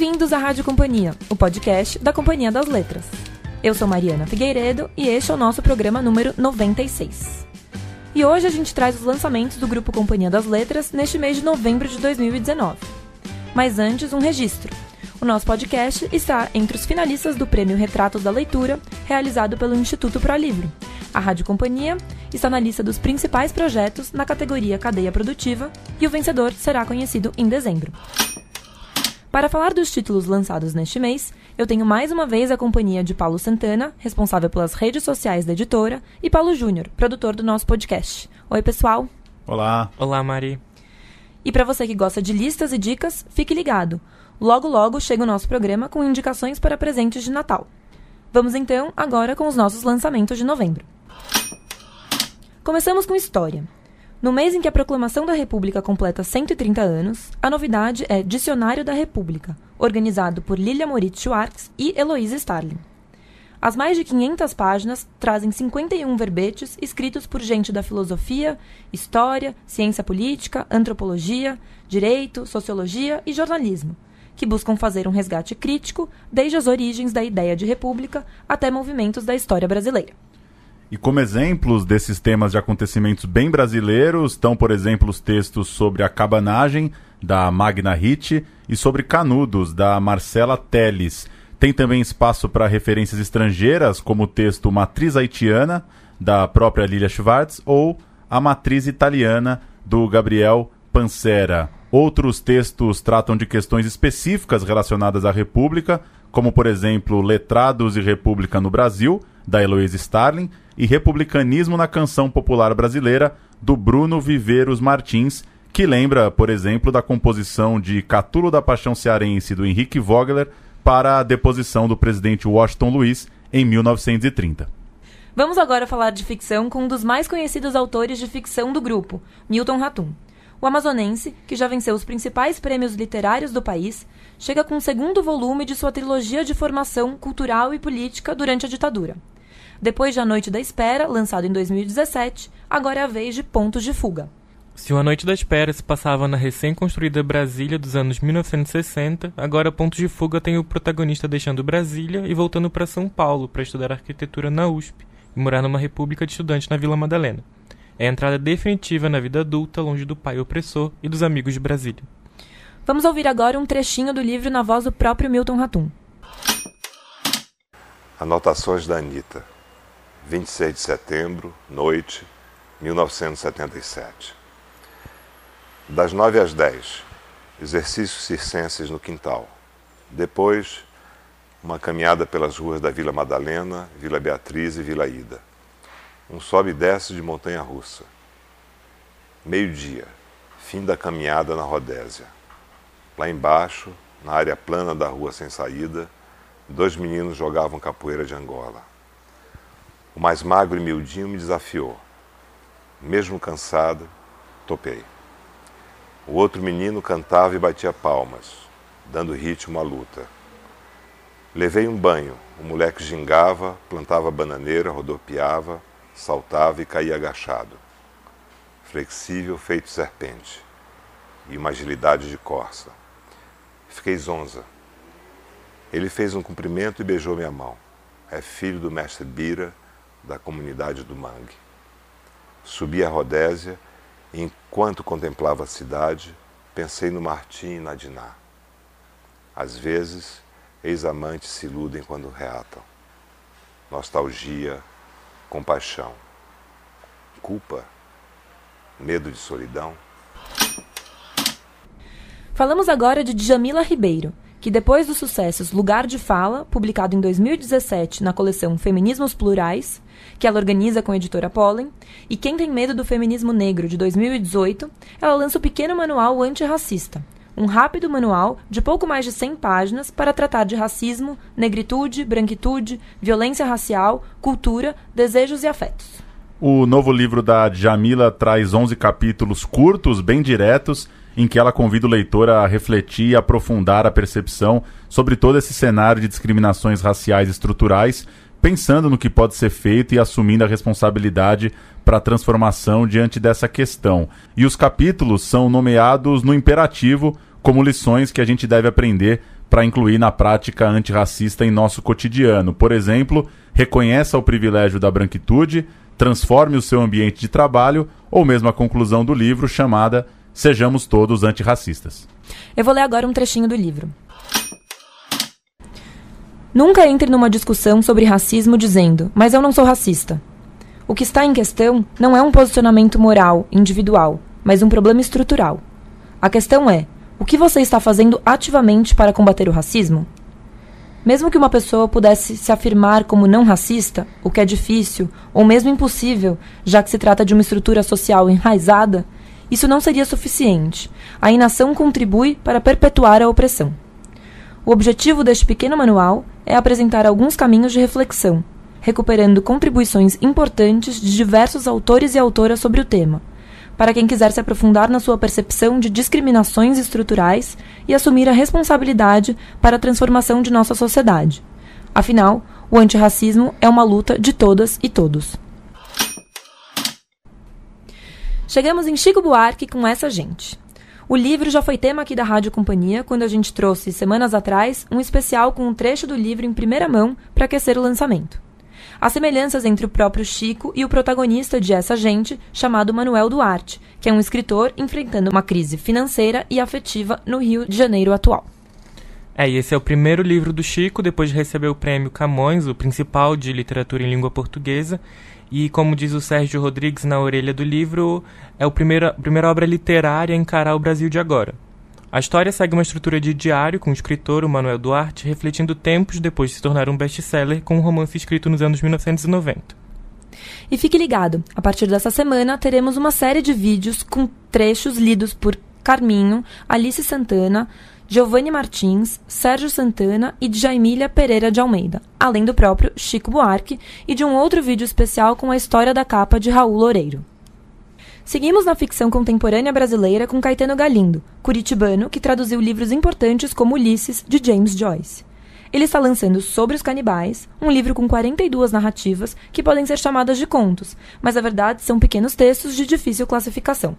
Bem-vindos à Rádio Companhia, o podcast da Companhia das Letras. Eu sou Mariana Figueiredo e este é o nosso programa número 96. E hoje a gente traz os lançamentos do grupo Companhia das Letras neste mês de novembro de 2019. Mas antes, um registro. O nosso podcast está entre os finalistas do Prêmio Retratos da Leitura, realizado pelo Instituto Pro Livro. A Rádio Companhia está na lista dos principais projetos na categoria Cadeia Produtiva e o vencedor será conhecido em dezembro. Para falar dos títulos lançados neste mês, eu tenho mais uma vez a companhia de Paulo Santana, responsável pelas redes sociais da editora, e Paulo Júnior, produtor do nosso podcast. Oi, pessoal. Olá. Olá, Mari. E para você que gosta de listas e dicas, fique ligado. Logo logo chega o nosso programa com indicações para presentes de Natal. Vamos então agora com os nossos lançamentos de novembro. Começamos com história. No mês em que a Proclamação da República completa 130 anos, a novidade é Dicionário da República, organizado por Lilia Moritz Schwartz e Heloísa Starling. As mais de 500 páginas trazem 51 verbetes escritos por gente da filosofia, história, ciência política, antropologia, direito, sociologia e jornalismo, que buscam fazer um resgate crítico desde as origens da ideia de república até movimentos da história brasileira. E como exemplos desses temas de acontecimentos bem brasileiros estão, por exemplo, os textos sobre a cabanagem, da Magna Hit, e sobre Canudos, da Marcela Teles. Tem também espaço para referências estrangeiras, como o texto Matriz Haitiana, da própria Lilia Schwartz, ou A Matriz Italiana, do Gabriel Pancera. Outros textos tratam de questões específicas relacionadas à República, como, por exemplo, Letrados e República no Brasil, da Heloísa Starling, e Republicanismo na Canção Popular Brasileira, do Bruno Viveiros Martins, que lembra, por exemplo, da composição de Catulo da Paixão Cearense do Henrique Vogler para a deposição do presidente Washington Luiz em 1930. Vamos agora falar de ficção com um dos mais conhecidos autores de ficção do grupo, Milton Ratum. O amazonense, que já venceu os principais prêmios literários do país, chega com o segundo volume de sua trilogia de formação cultural e política durante a ditadura. Depois de A Noite da Espera, lançado em 2017, agora é a vez de Pontos de Fuga. Se A Noite da Espera se passava na recém-construída Brasília dos anos 1960, agora Pontos de Fuga tem o protagonista deixando Brasília e voltando para São Paulo para estudar arquitetura na USP e morar numa república de estudantes na Vila Madalena. É a entrada definitiva na vida adulta, longe do pai opressor e dos amigos de Brasília. Vamos ouvir agora um trechinho do livro na voz do próprio Milton Ratum. Anotações da Anitta. 26 de setembro, noite, 1977. Das 9 às 10, exercícios circenses no quintal. Depois, uma caminhada pelas ruas da Vila Madalena, Vila Beatriz e Vila Ida. Um sobe e desce de montanha russa. Meio-dia, fim da caminhada na Rodésia. Lá embaixo, na área plana da rua sem saída, dois meninos jogavam capoeira de Angola. O mais magro e miudinho me desafiou. Mesmo cansado, topei. O outro menino cantava e batia palmas, dando ritmo à luta. Levei um banho. O moleque gingava, plantava bananeira, rodopiava, saltava e caía agachado. Flexível feito serpente. E uma agilidade de corça. Fiquei zonza. Ele fez um cumprimento e beijou minha mão. É filho do mestre Bira da comunidade do Mangue. Subi a Rodésia e, enquanto contemplava a cidade, pensei no Martim e na Diná. Às vezes, ex-amantes se iludem quando reatam. Nostalgia, compaixão. Culpa? Medo de solidão? Falamos agora de Djamila Ribeiro, que depois dos sucessos Lugar de Fala, publicado em 2017 na coleção Feminismos Plurais, que ela organiza com a editora Pollen, e Quem Tem Medo do Feminismo Negro, de 2018, ela lança o pequeno manual antirracista, um rápido manual de pouco mais de 100 páginas para tratar de racismo, negritude, branquitude, violência racial, cultura, desejos e afetos. O novo livro da Jamila traz 11 capítulos curtos, bem diretos, em que ela convida o leitor a refletir e aprofundar a percepção sobre todo esse cenário de discriminações raciais estruturais, pensando no que pode ser feito e assumindo a responsabilidade para a transformação diante dessa questão. E os capítulos são nomeados no imperativo como lições que a gente deve aprender para incluir na prática antirracista em nosso cotidiano. Por exemplo, reconheça o privilégio da branquitude, transforme o seu ambiente de trabalho ou mesmo a conclusão do livro chamada Sejamos Todos Antirracistas. Eu vou ler agora um trechinho do livro. Nunca entre numa discussão sobre racismo dizendo, mas eu não sou racista. O que está em questão não é um posicionamento moral, individual, mas um problema estrutural. A questão é: o que você está fazendo ativamente para combater o racismo? Mesmo que uma pessoa pudesse se afirmar como não racista, o que é difícil ou mesmo impossível, já que se trata de uma estrutura social enraizada, isso não seria suficiente. A inação contribui para perpetuar a opressão. O objetivo deste pequeno manual é apresentar alguns caminhos de reflexão, recuperando contribuições importantes de diversos autores e autoras sobre o tema, para quem quiser se aprofundar na sua percepção de discriminações estruturais e assumir a responsabilidade para a transformação de nossa sociedade. Afinal, o antirracismo é uma luta de todas e todos. Chegamos em Chico Buarque com essa gente. O livro já foi tema aqui da Rádio Companhia quando a gente trouxe, semanas atrás, um especial com um trecho do livro em primeira mão para aquecer o lançamento. Há semelhanças entre o próprio Chico e o protagonista de Essa Gente, chamado Manuel Duarte, que é um escritor enfrentando uma crise financeira e afetiva no Rio de Janeiro atual. É, e esse é o primeiro livro do Chico, depois de receber o prêmio Camões, o principal de literatura em língua portuguesa. E como diz o Sérgio Rodrigues na orelha do livro, é a primeira, primeira obra literária a encarar o Brasil de agora. A história segue uma estrutura de diário com o escritor, o Manuel Duarte, refletindo tempos depois de se tornar um best-seller com um romance escrito nos anos 1990. E fique ligado, a partir dessa semana teremos uma série de vídeos com trechos lidos por Carminho, Alice Santana, Giovanni Martins, Sérgio Santana e Jaimília Pereira de Almeida, além do próprio Chico Buarque e de um outro vídeo especial com a história da capa de Raul Loureiro. Seguimos na ficção contemporânea brasileira com Caetano Galindo, curitibano que traduziu livros importantes como Ulisses, de James Joyce. Ele está lançando Sobre os Canibais, um livro com 42 narrativas que podem ser chamadas de contos, mas na verdade são pequenos textos de difícil classificação.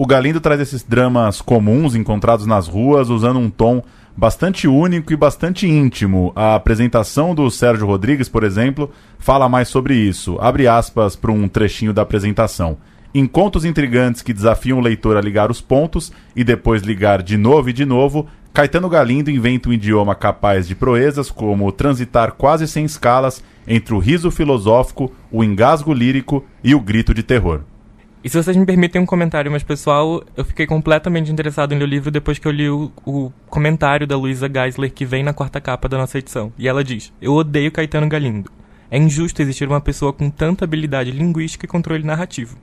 O Galindo traz esses dramas comuns encontrados nas ruas usando um tom bastante único e bastante íntimo. A apresentação do Sérgio Rodrigues, por exemplo, fala mais sobre isso. Abre aspas para um trechinho da apresentação. Em contos intrigantes que desafiam o leitor a ligar os pontos e depois ligar de novo e de novo, Caetano Galindo inventa um idioma capaz de proezas como transitar quase sem escalas entre o riso filosófico, o engasgo lírico e o grito de terror. E se vocês me permitem um comentário mais pessoal, eu fiquei completamente interessado em ler o livro depois que eu li o, o comentário da Luisa Geisler que vem na quarta capa da nossa edição. E ela diz: Eu odeio Caetano Galindo. É injusto existir uma pessoa com tanta habilidade linguística e controle narrativo.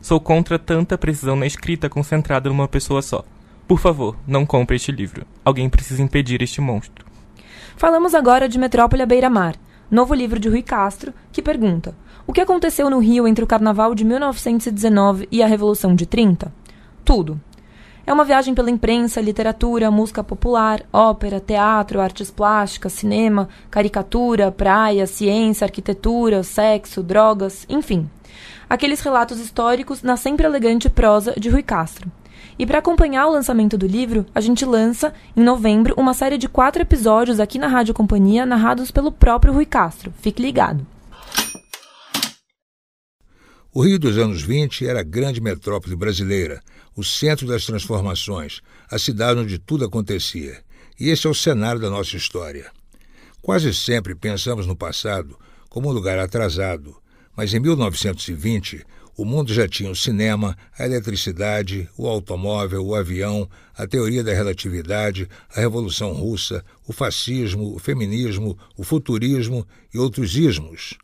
Sou contra tanta precisão na escrita concentrada numa pessoa só. Por favor, não compre este livro. Alguém precisa impedir este monstro. Falamos agora de Metrópole à Beira-Mar, novo livro de Rui Castro, que pergunta: O que aconteceu no Rio entre o Carnaval de 1919 e a Revolução de 30? Tudo. É uma viagem pela imprensa, literatura, música popular, ópera, teatro, artes plásticas, cinema, caricatura, praia, ciência, arquitetura, sexo, drogas, enfim aqueles relatos históricos na sempre elegante prosa de Rui Castro. E para acompanhar o lançamento do livro, a gente lança, em novembro, uma série de quatro episódios aqui na Rádio Companhia, narrados pelo próprio Rui Castro. Fique ligado. O Rio dos anos 20 era a grande metrópole brasileira, o centro das transformações, a cidade onde tudo acontecia. E esse é o cenário da nossa história. Quase sempre pensamos no passado como um lugar atrasado, mas em 1920, o mundo já tinha o cinema, a eletricidade, o automóvel, o avião, a teoria da relatividade, a Revolução Russa, o fascismo, o feminismo, o futurismo e outros ismos.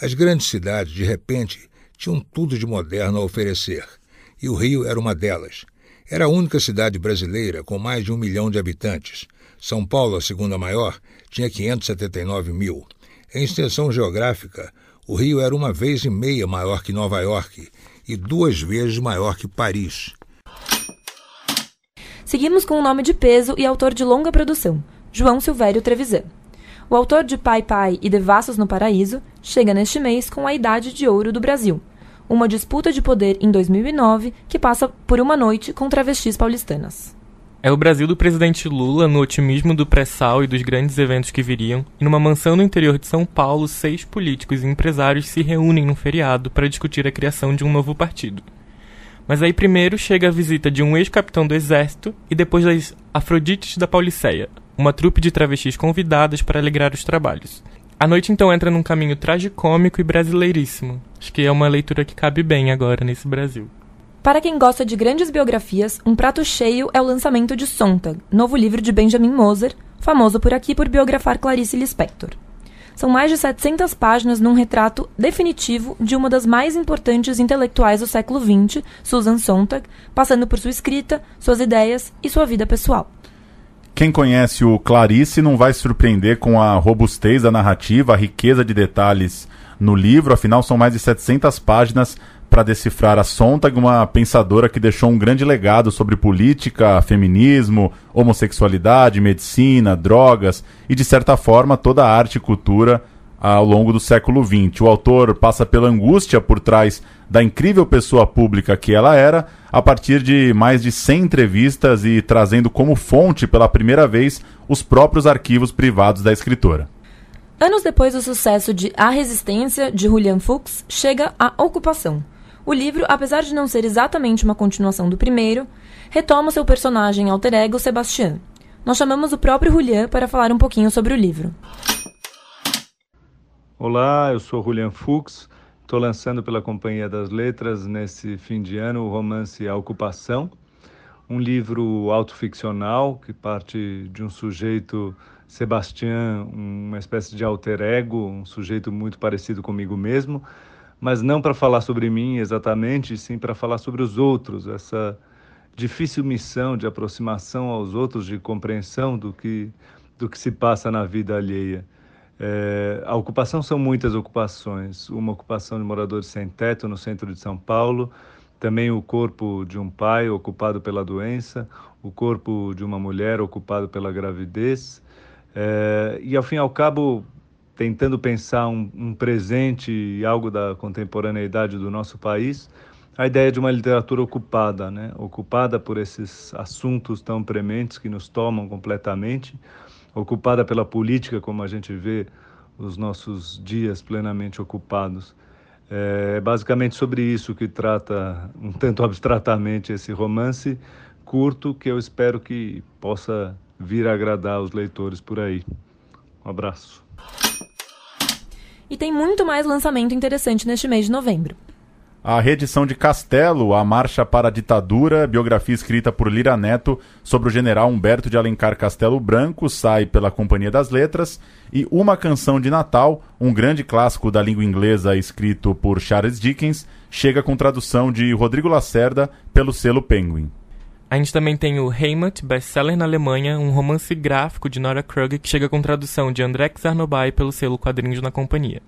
As grandes cidades, de repente, tinham tudo de moderno a oferecer, e o Rio era uma delas. Era a única cidade brasileira com mais de um milhão de habitantes. São Paulo, a segunda maior, tinha 579 mil. Em extensão geográfica, o Rio era uma vez e meia maior que Nova York e duas vezes maior que Paris. Seguimos com um nome de peso e autor de longa produção, João Silvério Trevisan. O autor de Pai Pai e Devassos no Paraíso chega neste mês com a Idade de Ouro do Brasil, uma disputa de poder em 2009 que passa por uma noite com travestis paulistanas. É o Brasil do presidente Lula, no otimismo do pré-sal e dos grandes eventos que viriam, e numa mansão no interior de São Paulo, seis políticos e empresários se reúnem num feriado para discutir a criação de um novo partido. Mas aí primeiro chega a visita de um ex-capitão do exército e depois das Afrodites da Pauliceia, uma trupe de travestis convidadas para alegrar os trabalhos. A noite então entra num caminho tragicômico e brasileiríssimo. Acho que é uma leitura que cabe bem agora nesse Brasil. Para quem gosta de grandes biografias, um prato cheio é o lançamento de Sontag, novo livro de Benjamin Moser, famoso por aqui por biografar Clarice Lispector. São mais de 700 páginas num retrato definitivo de uma das mais importantes intelectuais do século XX, Susan Sontag, passando por sua escrita, suas ideias e sua vida pessoal. Quem conhece o Clarice não vai se surpreender com a robustez da narrativa, a riqueza de detalhes no livro, afinal são mais de 700 páginas para decifrar a Sontag, uma pensadora que deixou um grande legado sobre política, feminismo, homossexualidade, medicina, drogas e, de certa forma, toda a arte e cultura ao longo do século XX. O autor passa pela angústia por trás da incrível pessoa pública que ela era, a partir de mais de 100 entrevistas e trazendo como fonte pela primeira vez os próprios arquivos privados da escritora. Anos depois do sucesso de A Resistência, de Julian Fuchs, chega A Ocupação o livro, apesar de não ser exatamente uma continuação do primeiro, retoma seu personagem alter ego Sebastian. Nós chamamos o próprio Julian para falar um pouquinho sobre o livro. Olá, eu sou Julian Fuchs. Estou lançando pela Companhia das Letras nesse fim de ano o romance A Ocupação, um livro autoficcional que parte de um sujeito, Sebastian, uma espécie de alter ego, um sujeito muito parecido comigo mesmo, mas não para falar sobre mim exatamente, sim para falar sobre os outros, essa difícil missão de aproximação aos outros, de compreensão do que, do que se passa na vida alheia. É, a ocupação são muitas ocupações, uma ocupação de moradores sem teto no centro de São Paulo, também o corpo de um pai ocupado pela doença, o corpo de uma mulher ocupado pela gravidez, é, e ao fim e ao cabo tentando pensar um, um presente e algo da contemporaneidade do nosso país, a ideia de uma literatura ocupada, né? ocupada por esses assuntos tão prementes que nos tomam completamente, ocupada pela política, como a gente vê os nossos dias plenamente ocupados. É basicamente sobre isso que trata, um tanto abstratamente, esse romance curto que eu espero que possa vir agradar os leitores por aí. Um abraço. E tem muito mais lançamento interessante neste mês de novembro. A reedição de Castelo, A Marcha para a Ditadura, biografia escrita por Lira Neto sobre o general Humberto de Alencar Castelo Branco, sai pela Companhia das Letras. E Uma Canção de Natal, um grande clássico da língua inglesa escrito por Charles Dickens, chega com tradução de Rodrigo Lacerda pelo selo Penguin. A gente também tem o Heimat, best-seller na Alemanha, um romance gráfico de Nora Krug que chega com tradução de André Czarnobay pelo selo Quadrinhos na Companhia.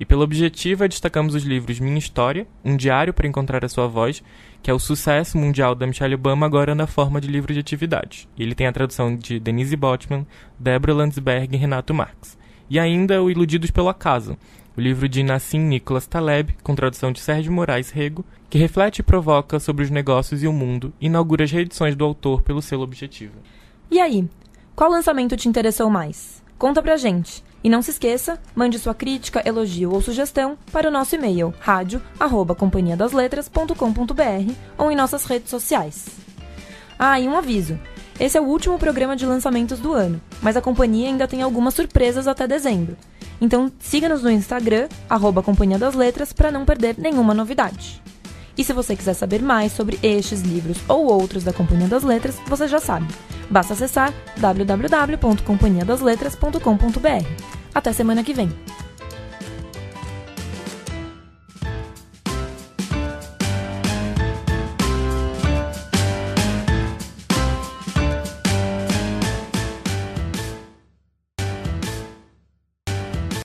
E pelo Objetiva destacamos os livros Minha História, Um Diário para Encontrar a Sua Voz, que é o sucesso mundial da Michelle Obama agora na forma de livro de atividade. Ele tem a tradução de Denise Botman, Deborah Landsberg e Renato Marx. E ainda o Iludidos pelo Acaso, o livro de Nassim Nicholas Taleb, com tradução de Sérgio Moraes Rego, que reflete e provoca sobre os negócios e o mundo, inaugura as reedições do autor pelo selo Objetivo. E aí, qual lançamento te interessou mais? Conta pra gente. E não se esqueça, mande sua crítica, elogio ou sugestão para o nosso e-mail rádio@companhiadasletras.com.br ou em nossas redes sociais. Ah, e um aviso. Esse é o último programa de lançamentos do ano, mas a companhia ainda tem algumas surpresas até dezembro. Então siga-nos no Instagram, arroba Companhia das Letras, para não perder nenhuma novidade. E se você quiser saber mais sobre estes livros ou outros da Companhia das Letras, você já sabe. Basta acessar www.companhiadasletras.com.br. Até semana que vem!